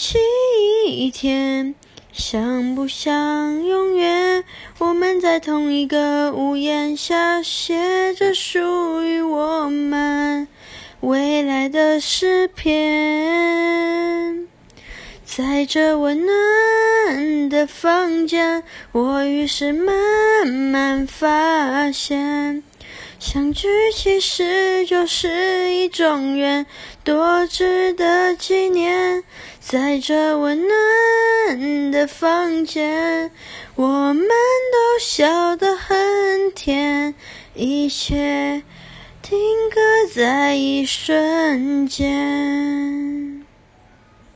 期一天，想不想永远？我们在同一个屋檐下，写着属于我们未来的诗篇。在这温暖的房间，我于是慢慢发现，相聚其实就是一种缘，多值得纪念。在这温暖的房间，我们都笑得很甜，一切定格在一瞬间。